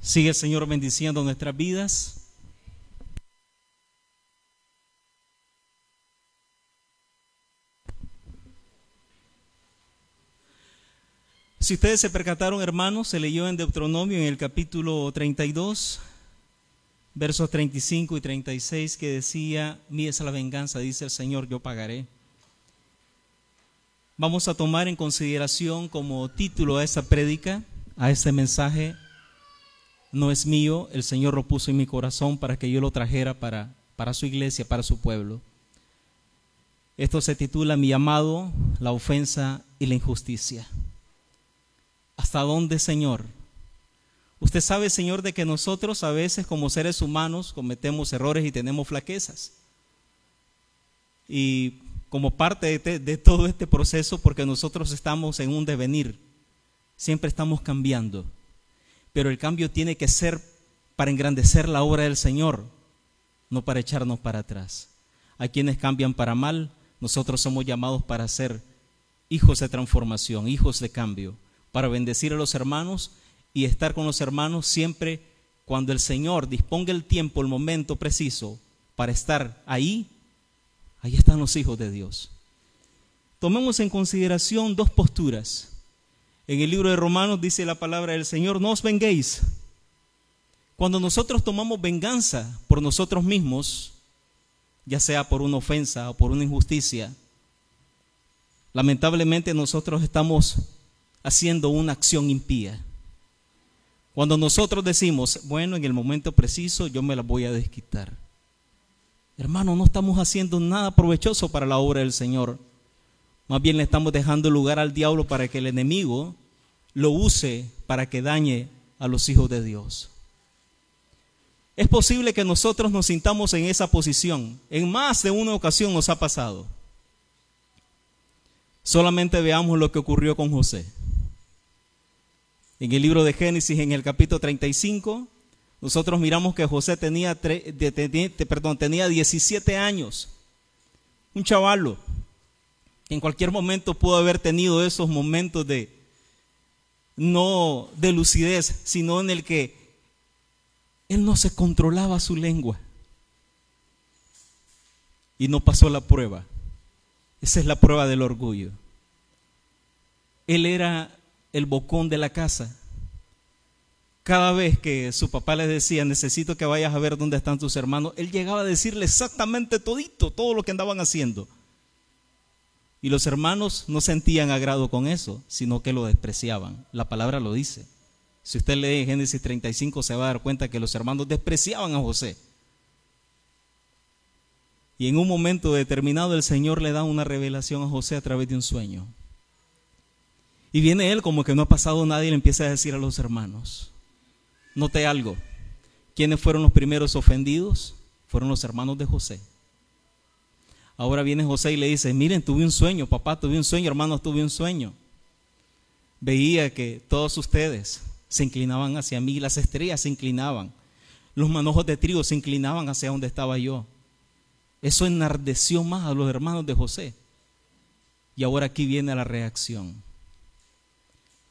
Sigue el Señor bendiciendo nuestras vidas. Si ustedes se percataron, hermanos, se leyó en Deuteronomio en el capítulo 32, versos 35 y 36, que decía, mía es la venganza, dice el Señor, yo pagaré. Vamos a tomar en consideración como título a esa prédica, a ese mensaje, no es mío, el Señor lo puso en mi corazón para que yo lo trajera para, para su iglesia, para su pueblo. Esto se titula Mi llamado, la ofensa y la injusticia. ¿Hasta dónde, Señor? Usted sabe, Señor, de que nosotros a veces como seres humanos cometemos errores y tenemos flaquezas. Y como parte de, de, todo este proceso, porque nosotros estamos en un devenir, siempre estamos cambiando pero el cambio tiene que ser para engrandecer la obra del Señor, no para echarnos para atrás. Hay quienes cambian para mal, nosotros somos llamados para ser hijos de transformación, hijos de cambio, para bendecir a los hermanos y estar con los hermanos siempre cuando el Señor disponga el tiempo, el momento preciso para estar ahí, ahí están los hijos de Dios. Tomemos en consideración dos posturas. En el libro de Romanos dice la palabra del Señor, no os venguéis. Cuando nosotros tomamos venganza por nosotros mismos, ya sea por una ofensa o por una injusticia, lamentablemente nosotros estamos haciendo una acción impía. Cuando nosotros decimos, bueno, en el momento preciso yo me la voy a desquitar. Hermano, no estamos haciendo nada provechoso para la obra del Señor. Más bien le estamos dejando lugar al diablo para que el enemigo lo use para que dañe a los hijos de Dios. Es posible que nosotros nos sintamos en esa posición. En más de una ocasión nos ha pasado. Solamente veamos lo que ocurrió con José. En el libro de Génesis, en el capítulo 35, nosotros miramos que José tenía, perdón, tenía 17 años. Un chavalo en cualquier momento pudo haber tenido esos momentos de no de lucidez, sino en el que él no se controlaba su lengua y no pasó la prueba. Esa es la prueba del orgullo. Él era el bocón de la casa. Cada vez que su papá le decía, necesito que vayas a ver dónde están tus hermanos, él llegaba a decirle exactamente todito, todo lo que andaban haciendo. Y los hermanos no sentían agrado con eso, sino que lo despreciaban. La palabra lo dice. Si usted lee Génesis 35 se va a dar cuenta que los hermanos despreciaban a José. Y en un momento determinado el Señor le da una revelación a José a través de un sueño. Y viene él como que no ha pasado nada y le empieza a decir a los hermanos, note algo, ¿quiénes fueron los primeros ofendidos? Fueron los hermanos de José. Ahora viene José y le dice, miren, tuve un sueño, papá, tuve un sueño, hermanos, tuve un sueño. Veía que todos ustedes se inclinaban hacia mí, las estrellas se inclinaban, los manojos de trigo se inclinaban hacia donde estaba yo. Eso enardeció más a los hermanos de José. Y ahora aquí viene la reacción.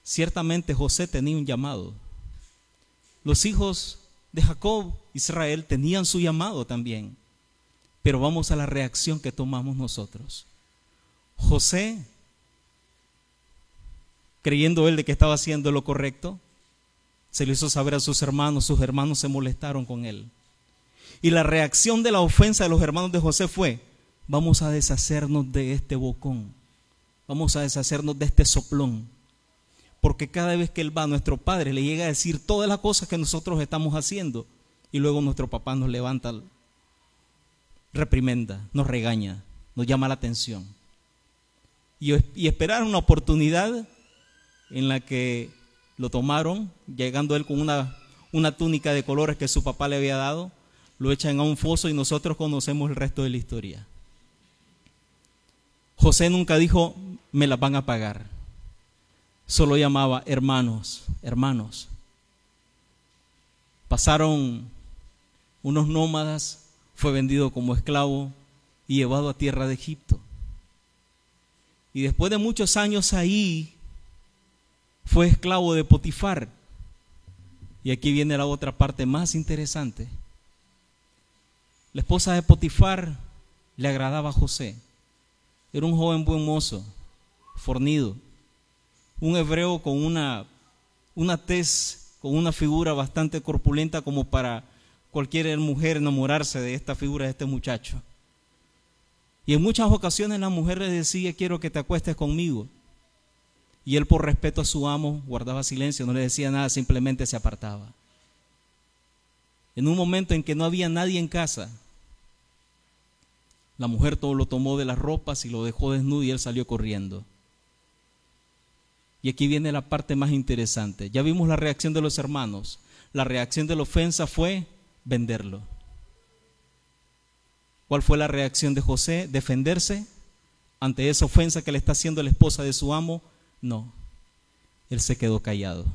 Ciertamente José tenía un llamado. Los hijos de Jacob, Israel, tenían su llamado también. Pero vamos a la reacción que tomamos nosotros. José, creyendo él de que estaba haciendo lo correcto, se lo hizo saber a sus hermanos, sus hermanos se molestaron con él. Y la reacción de la ofensa de los hermanos de José fue, vamos a deshacernos de este bocón, vamos a deshacernos de este soplón. Porque cada vez que él va, nuestro padre le llega a decir todas las cosas que nosotros estamos haciendo. Y luego nuestro papá nos levanta reprimenda, nos regaña, nos llama la atención. Y, esperar una oportunidad en la que lo tomaron, llegando él con una, una túnica de colores que su papá le había dado, lo echan a un foso y nosotros conocemos el resto de la historia. José nunca dijo, me las van a pagar. Solo llamaba hermanos, hermanos. Pasaron unos nómadas fue vendido como esclavo y llevado a tierra de Egipto. Y después de muchos años ahí, fue esclavo de Potifar. Y aquí viene la otra parte más interesante. La esposa de Potifar le agradaba a José. Era un joven buen mozo, fornido, un hebreo con una, una tez, con una figura bastante corpulenta como para cualquier mujer enamorarse de esta figura de este muchacho. Y en muchas ocasiones la mujer le decía, quiero que te acuestes conmigo. Y él por respeto a su amo guardaba silencio, no le decía nada, simplemente se apartaba. En un momento en que no había nadie en casa, la mujer todo lo tomó de las ropas y lo dejó desnudo y él salió corriendo. Y aquí viene la parte más interesante. Ya vimos la reacción de los hermanos. La reacción de la ofensa fue venderlo. ¿Cuál fue la reacción de José? ¿Defenderse ante esa ofensa que le está haciendo la esposa de su amo? No, él se quedó callado.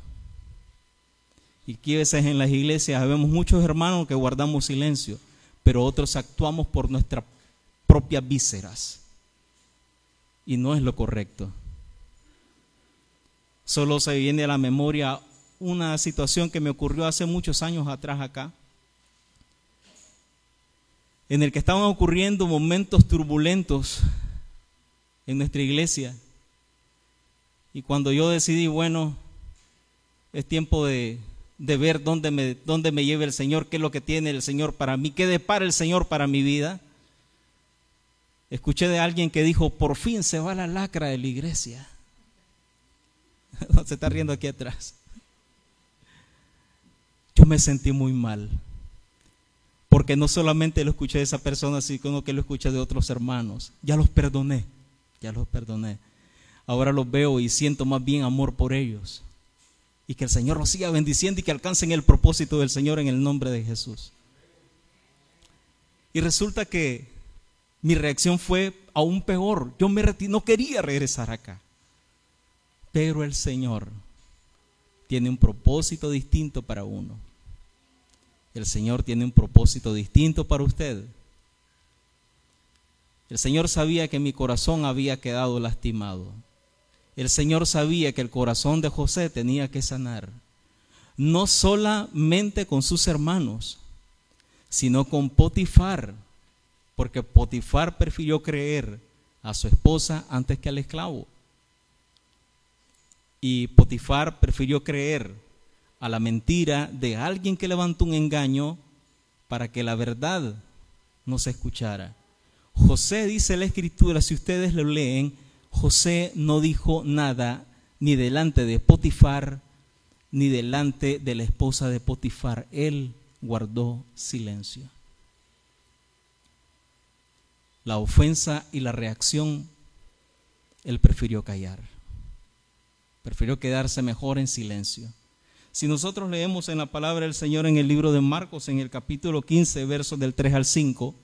Y aquí a veces en las iglesias vemos muchos hermanos que guardamos silencio, pero otros actuamos por nuestras propias vísceras. Y no es lo correcto. Solo se viene a la memoria una situación que me ocurrió hace muchos años atrás acá, en el que estaban ocurriendo momentos turbulentos en nuestra iglesia y cuando yo decidí, bueno, es tiempo de, ver dónde me, dónde me lleve el Señor, qué es lo que tiene el Señor para mí, qué depara el Señor para mi vida. Escuché de alguien que dijo, por fin se va la lacra de la iglesia. se está riendo aquí atrás. Yo me sentí muy mal. Porque no solamente lo escuché de esa persona, sino que lo escuché de otros hermanos. Ya los perdoné, ya los perdoné ahora los veo y siento más bien amor por ellos. Y que el Señor los siga bendiciendo y que alcancen el propósito del Señor en el nombre de Jesús. Y resulta que mi reacción fue aún peor. Yo me no quería regresar acá. Pero el Señor tiene un propósito distinto para uno. El Señor tiene un propósito distinto para usted. El Señor sabía que mi corazón había quedado lastimado. El Señor sabía que el corazón de José tenía que sanar, no solamente con sus hermanos, sino con Potifar, porque Potifar prefirió creer a su esposa antes que al esclavo. Y Potifar prefirió creer a la mentira de alguien que levantó un engaño para que la verdad no se escuchara. José dice la escritura, si ustedes lo leen, José no dijo nada ni delante de Potifar, ni delante de la esposa de Potifar. Él guardó silencio. La ofensa y la reacción, él prefirió callar. Prefirió quedarse mejor en silencio. Si nosotros leemos en la palabra del Señor en el libro de Marcos, en el capítulo 15, versos del 3 al 5,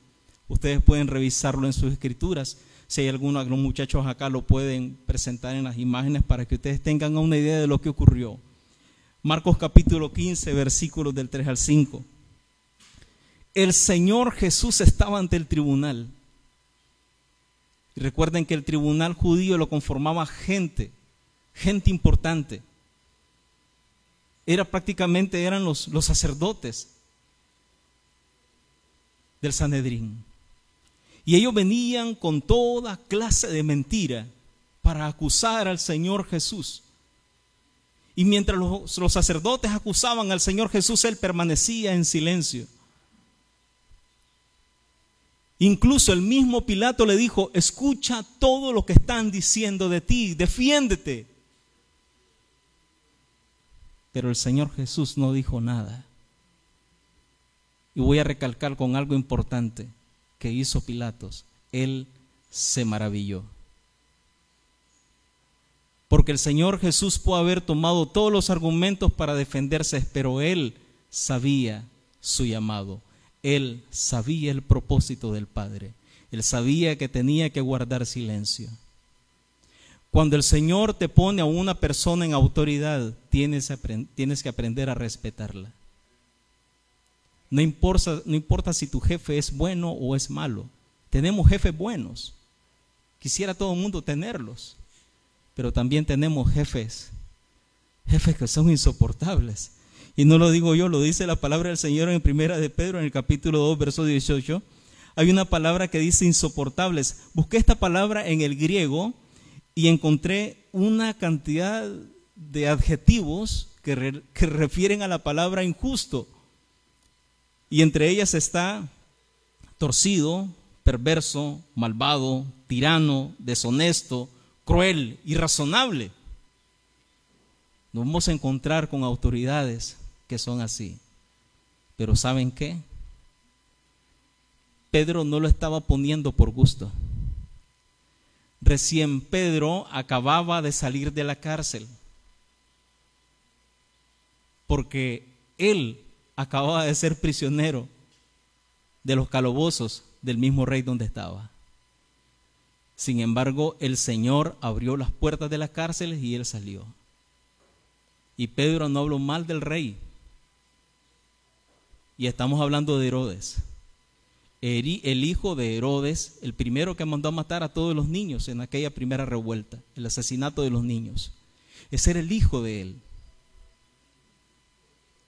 ustedes pueden revisarlo en sus escrituras. Si hay alguno, algunos muchachos acá lo pueden presentar en las imágenes para que ustedes tengan una idea de lo que ocurrió. Marcos capítulo 15, versículos del 3 al 5. El Señor Jesús estaba ante el tribunal. Y recuerden que el tribunal judío lo conformaba gente, gente importante. Era prácticamente, eran los, los sacerdotes del Sanedrín. Y ellos venían con toda clase de mentira para acusar al Señor Jesús. Y mientras los, los, sacerdotes acusaban al Señor Jesús, Él permanecía en silencio. Incluso el mismo Pilato le dijo, escucha todo lo que están diciendo de ti, defiéndete. Pero el Señor Jesús no dijo nada. Y voy a recalcar con algo importante que hizo Pilatos, él se maravilló. Porque el Señor Jesús pudo haber tomado todos los argumentos para defenderse, pero él sabía su llamado. Él sabía el propósito del Padre. Él sabía que tenía que guardar silencio. Cuando el Señor te pone a una persona en autoridad, tienes, que aprender a respetarla. No importa, no importa si tu jefe es bueno o es malo. Tenemos jefes buenos. Quisiera todo el mundo tenerlos. Pero también tenemos jefes, jefes que son insoportables. Y no lo digo yo, lo dice la palabra del Señor en primera de Pedro en el capítulo 2, verso 18. Hay una palabra que dice insoportables. Busqué esta palabra en el griego y encontré una cantidad de adjetivos que, que refieren a la palabra injusto. Y entre ellas está torcido, perverso, malvado, tirano, deshonesto, cruel, irrazonable. Nos vamos a encontrar con autoridades que son así. Pero ¿saben qué? Pedro no lo estaba poniendo por gusto. Recién Pedro acababa de salir de la cárcel. Porque él acababa de ser prisionero de los calabozos del mismo rey donde estaba. Sin embargo, el Señor abrió las puertas de las cárceles y él salió. Y Pedro no habló mal del rey. Y estamos hablando de Herodes. El hijo de Herodes, el primero que mandó a matar a todos los niños en aquella primera revuelta, el asesinato de los niños. Ese era el hijo de él.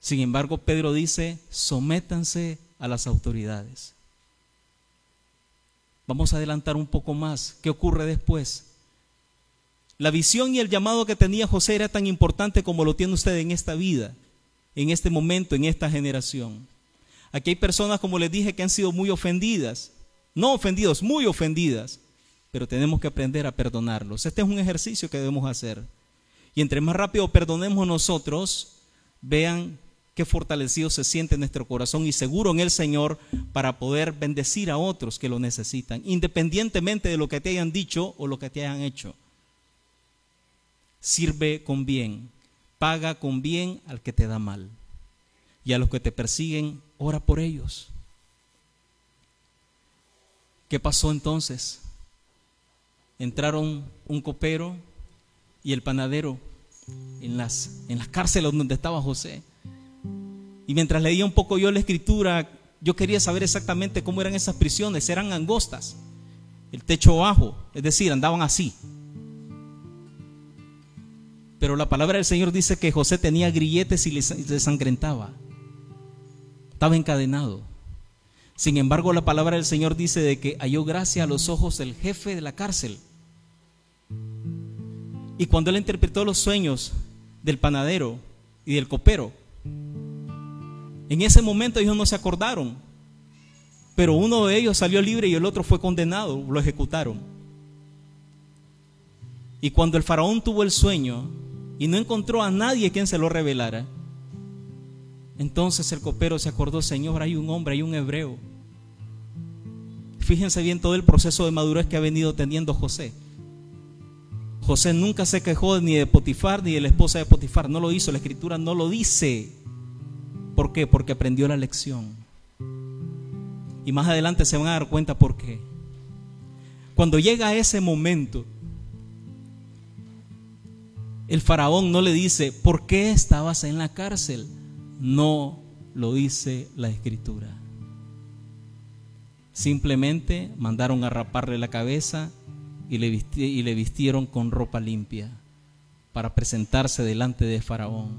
Sin embargo, Pedro dice, sométanse a las autoridades. Vamos a adelantar un poco más. ¿Qué ocurre después? La visión y el llamado que tenía José era tan importante como lo tiene usted en esta vida, en este momento, en esta generación. Aquí hay personas, como les dije, que han sido muy ofendidas. No ofendidos, muy ofendidas. Pero tenemos que aprender a perdonarlos. Este es un ejercicio que debemos hacer. Y entre más rápido perdonemos nosotros, vean qué fortalecido se siente nuestro corazón y seguro en el Señor para poder bendecir a otros que lo necesitan, independientemente de lo que te hayan dicho o lo que te hayan hecho. Sirve con bien, paga con bien al que te da mal. Y a los que te persiguen, ora por ellos. ¿Qué pasó entonces? Entraron un copero y el panadero en las, en las cárceles donde estaba José. Y mientras leía un poco yo la escritura, yo quería saber exactamente cómo eran esas prisiones. Eran angostas, el techo bajo, es decir, andaban así. Pero la palabra del Señor dice que José tenía grilletes y le sangrentaba. Estaba encadenado. Sin embargo, la palabra del Señor dice de que halló gracia a los ojos del jefe de la cárcel. Y cuando él interpretó los sueños del panadero y del copero, en ese momento ellos no se acordaron, pero uno de ellos salió libre y el otro fue condenado, lo ejecutaron. Y cuando el faraón tuvo el sueño y no encontró a nadie quien se lo revelara, entonces el copero se acordó, Señor, hay un hombre, hay un hebreo. Fíjense bien todo el proceso de madurez que ha venido teniendo José. José nunca se quejó ni de Potifar ni de la esposa de Potifar, no lo hizo, la escritura no lo dice. ¿Por qué? Porque aprendió la lección. Y más adelante se van a dar cuenta por qué. Cuando llega ese momento, el faraón no le dice, ¿por qué estabas en la cárcel? No lo dice la escritura. Simplemente mandaron a raparle la cabeza y le, vistieron con ropa limpia para presentarse delante de faraón.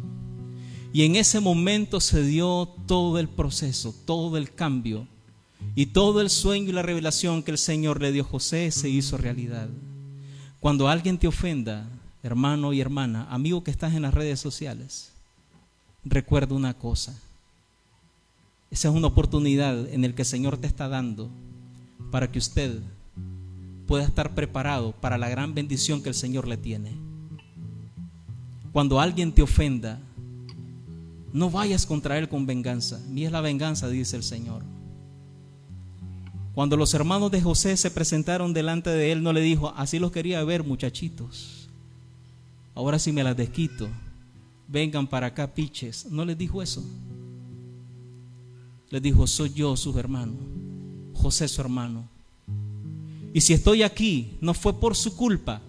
Y en ese momento se dio todo el proceso, todo el cambio. Y todo el sueño y la revelación que el Señor le dio a José se hizo realidad. Cuando alguien te ofenda, hermano y hermana, amigo que estás en las redes sociales, recuerda una cosa. Esa es una oportunidad en la que el Señor te está dando para que usted pueda estar preparado para la gran bendición que el Señor le tiene. Cuando alguien te ofenda, no vayas contra él con venganza. Mía es la venganza, dice el Señor. Cuando los hermanos de José se presentaron delante de él, no le dijo, así los quería ver, muchachitos. Ahora sí me las desquito. Vengan para acá, piches. No les dijo eso. Les dijo, soy yo, sus hermanos. José, su hermano. Y si estoy aquí, no fue por su culpa,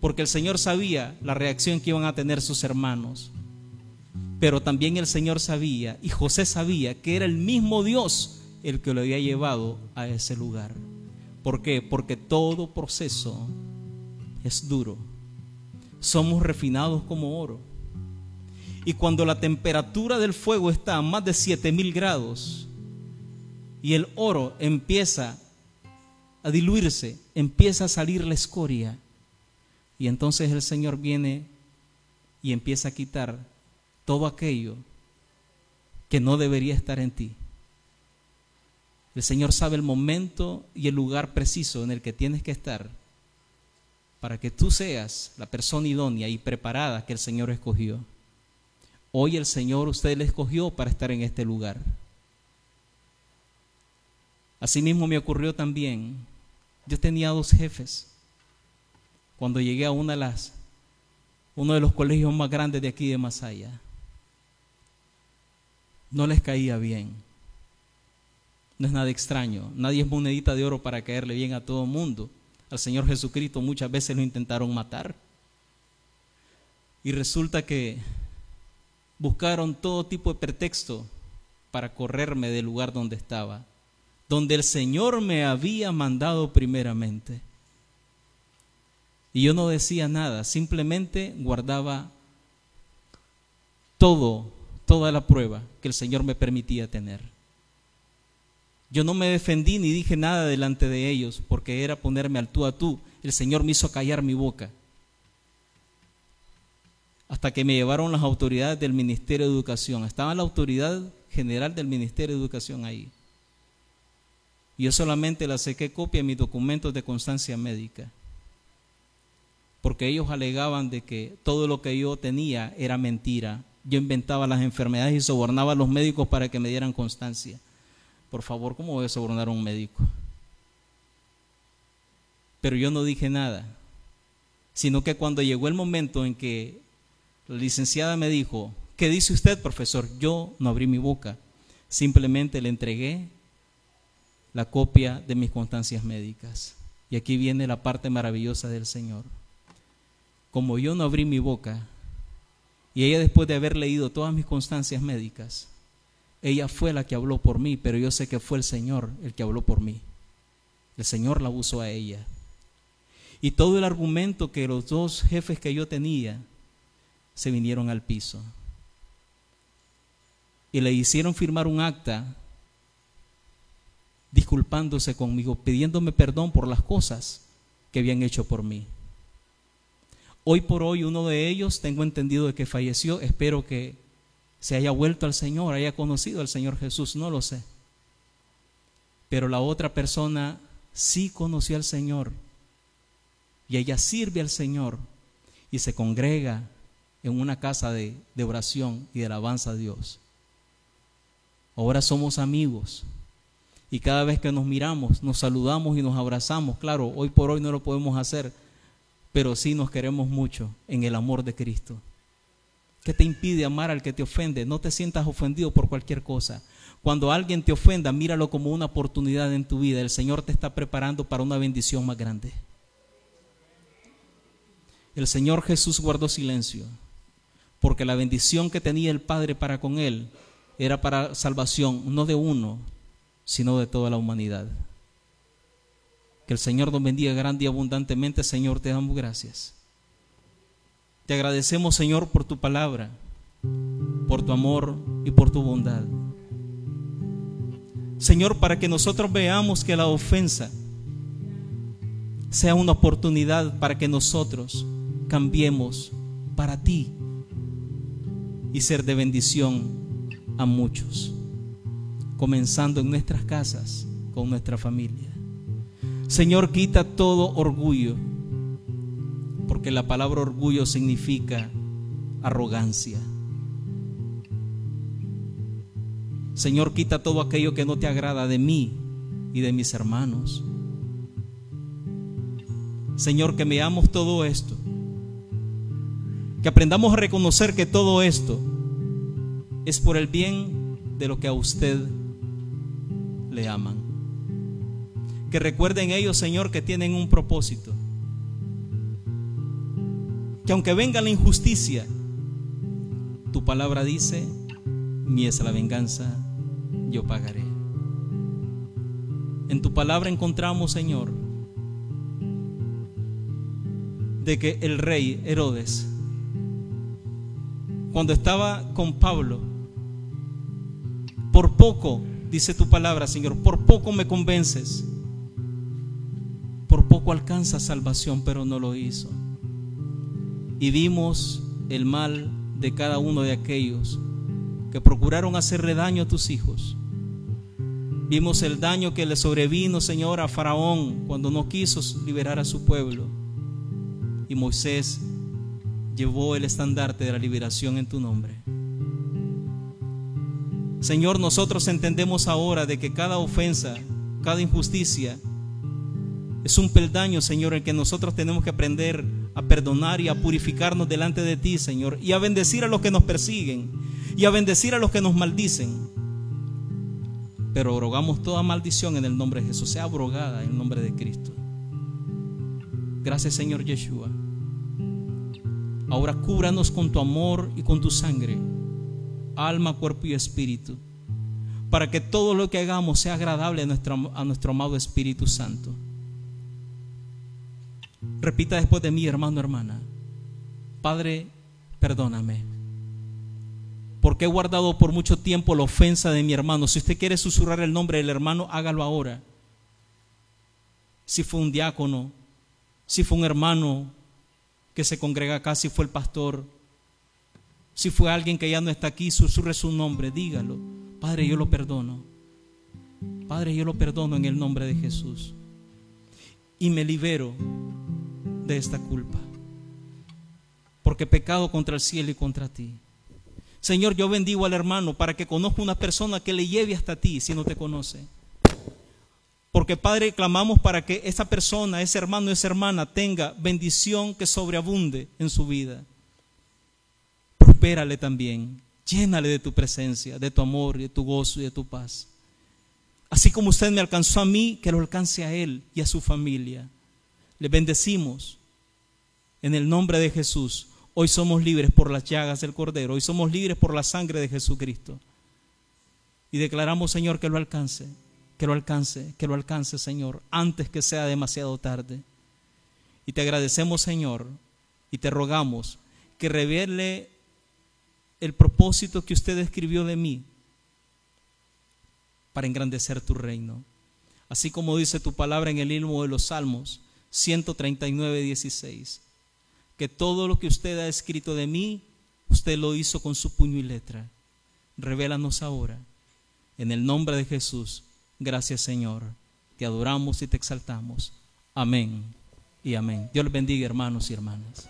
porque el Señor sabía la reacción que iban a tener sus hermanos. Pero también el Señor sabía y José sabía que era el mismo Dios el que lo había llevado a ese lugar. ¿Por qué? Porque todo proceso es duro. Somos refinados como oro. Y cuando la temperatura del fuego está a más de 7000 grados y el oro empieza a diluirse, empieza a salir la escoria. Y entonces el Señor viene y empieza a quitar todo aquello que no debería estar en ti. El Señor sabe el momento y el lugar preciso en el que tienes que estar para que tú seas la persona idónea y preparada que el Señor escogió. Hoy el Señor usted le escogió para estar en este lugar. Asimismo me ocurrió también, yo tenía dos jefes. Cuando llegué a una de las, uno de los colegios más grandes de aquí de Masaya, no les caía bien. No es nada extraño. Nadie es monedita de oro para caerle bien a todo el mundo. Al Señor Jesucristo muchas veces lo intentaron matar. Y resulta que buscaron todo tipo de pretexto para correrme del lugar donde estaba, donde el Señor me había mandado primeramente. Y yo no decía nada, simplemente guardaba todo, toda la prueba que el Señor me permitía tener. Yo no me defendí ni dije nada delante de ellos porque era ponerme al tú a tú. El Señor me hizo callar mi boca hasta que me llevaron las autoridades del Ministerio de Educación. Estaba la autoridad general del Ministerio de Educación ahí. Yo solamente le saqué copia de mis documentos de constancia médica. Porque ellos alegaban de que todo lo que yo tenía era mentira. Yo inventaba las enfermedades y sobornaba a los médicos para que me dieran constancia. Por favor, ¿cómo voy a sobornar a un médico? Pero yo no dije nada, sino que cuando llegó el momento en que la licenciada me dijo, ¿qué dice usted, profesor? Yo no abrí mi boca, simplemente le entregué la copia de mis constancias médicas. Y aquí viene la parte maravillosa del Señor. Como yo no abrí mi boca, y ella después de haber leído todas mis constancias médicas, ella fue la que habló por mí, pero yo sé que fue el Señor el que habló por mí. El Señor la usó a ella. Y todo el argumento que los dos jefes que yo tenía se vinieron al piso. Y le hicieron firmar un acta disculpándose conmigo, pidiéndome perdón por las cosas que habían hecho por mí. Hoy por hoy uno de ellos tengo entendido de que falleció, espero que se haya vuelto al Señor, haya conocido al Señor Jesús, no lo sé. Pero la otra persona sí conoció al Señor y ella sirve al Señor y se congrega en una casa de, de oración y de alabanza a Dios. Ahora somos amigos y cada vez que nos miramos, nos saludamos y nos abrazamos. Claro, hoy por hoy no lo podemos hacer, pero sí nos queremos mucho en el amor de Cristo. ¿Qué te impide amar al que te ofende? No te sientas ofendido por cualquier cosa. Cuando alguien te ofenda, míralo como una oportunidad en tu vida. El Señor te está preparando para una bendición más grande. El Señor Jesús guardó silencio porque la bendición que tenía el Padre para con él era para salvación, no de uno, sino de toda la humanidad. Que el Señor nos bendiga grande y abundantemente, Señor, te damos gracias. Te agradecemos, Señor, por tu palabra, por tu amor y por tu bondad. Señor, para que nosotros veamos que la ofensa sea una oportunidad para que nosotros cambiemos para ti y ser de bendición a muchos, comenzando en nuestras casas con nuestra familia. Señor, quita todo orgullo, porque la palabra orgullo significa arrogancia. Señor, quita todo aquello que no te agrada de mí y de mis hermanos. Señor, que veamos todo esto que aprendamos a reconocer que todo esto es por el bien de lo que a usted le aman. Que recuerden ellos, Señor, que tienen un propósito. Que aunque venga la injusticia, tu palabra dice, mi es la venganza, yo pagaré. En tu palabra encontramos, Señor, de que el rey Herodes cuando estaba con Pablo, por poco, dice tu palabra, Señor, por poco me convences, por poco alcanza salvación, pero no lo hizo. Y vimos el mal de cada uno de aquellos que procuraron hacerle daño a tus hijos. Vimos el daño que le sobrevino, Señor, a Faraón cuando no quiso liberar a su pueblo. Y Moisés llevó el estandarte de la liberación en tu nombre. Señor, nosotros entendemos ahora de que cada ofensa, cada injusticia, es un peldaño, Señor, en que nosotros tenemos que aprender a perdonar y a purificarnos delante de ti, Señor, y a bendecir a los que nos persiguen y a bendecir a los que nos maldicen. Pero rogamos toda maldición en el nombre de Jesús, sea abrogada en el nombre de Cristo. Gracias, Señor Yeshua. Ahora cúbranos con tu amor y con tu sangre, alma, cuerpo y espíritu, para que todo lo que hagamos sea agradable a nuestro, a nuestro amado Espíritu Santo. Repita después de mí, hermano, hermana. Padre, perdóname. Porque he guardado por mucho tiempo la ofensa de mi hermano. Si usted quiere susurrar el nombre del hermano, hágalo ahora. Si fue un diácono, si fue un hermano, que se congrega acá, si fue el pastor, si fue alguien que ya no está aquí, susurre su nombre, dígalo. Padre, yo lo perdono. Padre, yo lo perdono en el nombre de Jesús. Y me libero de esta culpa. Porque pecado contra el cielo y contra ti. Señor, yo bendigo al hermano para que conozca una persona que le lleve hasta ti si no te conoce. Porque Padre, clamamos para que esa persona, ese hermano, esa hermana tenga bendición que sobreabunde en su vida. Prospérale también. Llénale de tu presencia, de tu amor, de tu gozo y de tu paz. Así como usted me alcanzó a mí, que lo alcance a él y a su familia. Le bendecimos en el nombre de Jesús. Hoy somos libres por las llagas del Cordero. Hoy somos libres por la sangre de Jesucristo. Y declaramos, Señor, que lo alcance que lo alcance, que lo alcance, Señor, antes que sea demasiado tarde. Y te agradecemos, Señor, y te rogamos que revele el propósito que usted escribió de mí para engrandecer tu reino. Así como dice tu palabra en el himno de los Salmos 139, 16, que todo lo que usted ha escrito de mí, usted lo hizo con su puño y letra. Revélanos ahora, en el nombre de Jesús Gracias Señor. Te adoramos y te exaltamos. Amén y amén. Dios les bendiga hermanos y hermanas.